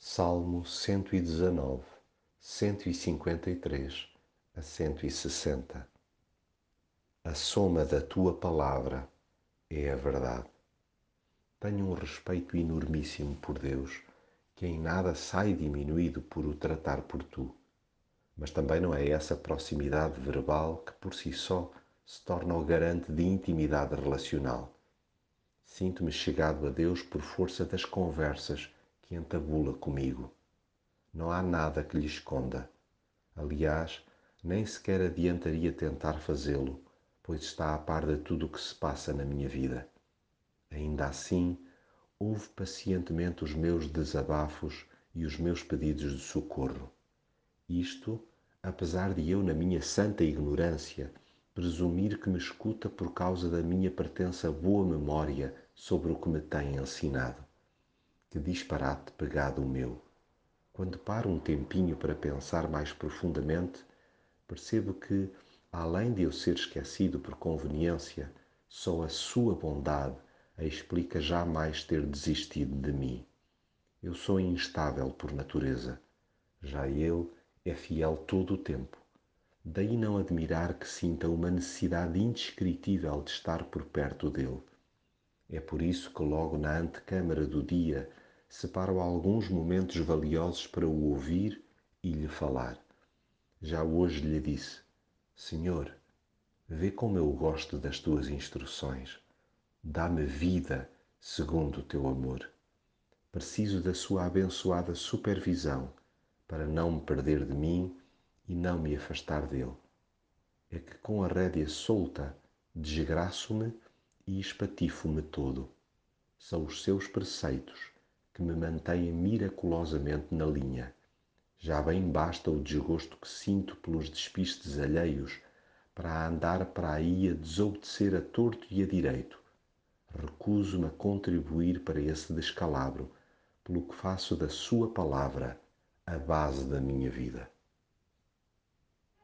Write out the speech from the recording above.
Salmo 119, 153 a 160 A soma da tua palavra é a verdade. Tenho um respeito enormíssimo por Deus, que em nada sai diminuído por o tratar por tu. Mas também não é essa proximidade verbal que por si só se torna o garante de intimidade relacional. Sinto-me chegado a Deus por força das conversas que entabula comigo. Não há nada que lhe esconda. Aliás, nem sequer adiantaria tentar fazê-lo, pois está a par de tudo o que se passa na minha vida. Ainda assim, ouve pacientemente os meus desabafos e os meus pedidos de socorro. Isto, apesar de eu, na minha santa ignorância, presumir que me escuta por causa da minha pertença boa memória sobre o que me tem ensinado. Que disparate pegado o meu! Quando paro um tempinho para pensar mais profundamente, percebo que, além de eu ser esquecido por conveniência, só a sua bondade a explica jamais ter desistido de mim. Eu sou instável por natureza, já ele é fiel todo o tempo. Daí não admirar que sinta uma necessidade indescritível de estar por perto dele. É por isso que logo na antecâmara do dia separo alguns momentos valiosos para o ouvir e lhe falar. Já hoje lhe disse: Senhor, vê como eu gosto das tuas instruções. Dá-me vida segundo o teu amor. Preciso da sua abençoada supervisão para não me perder de mim e não me afastar dele. É que com a rédea solta desgraço-me e espatifo-me todo. São os seus preceitos que me mantêm miraculosamente na linha. Já bem basta o desgosto que sinto pelos despistes alheios para andar para aí a desobedecer a torto e a direito. Recuso-me a contribuir para esse descalabro, pelo que faço da sua palavra a base da minha vida.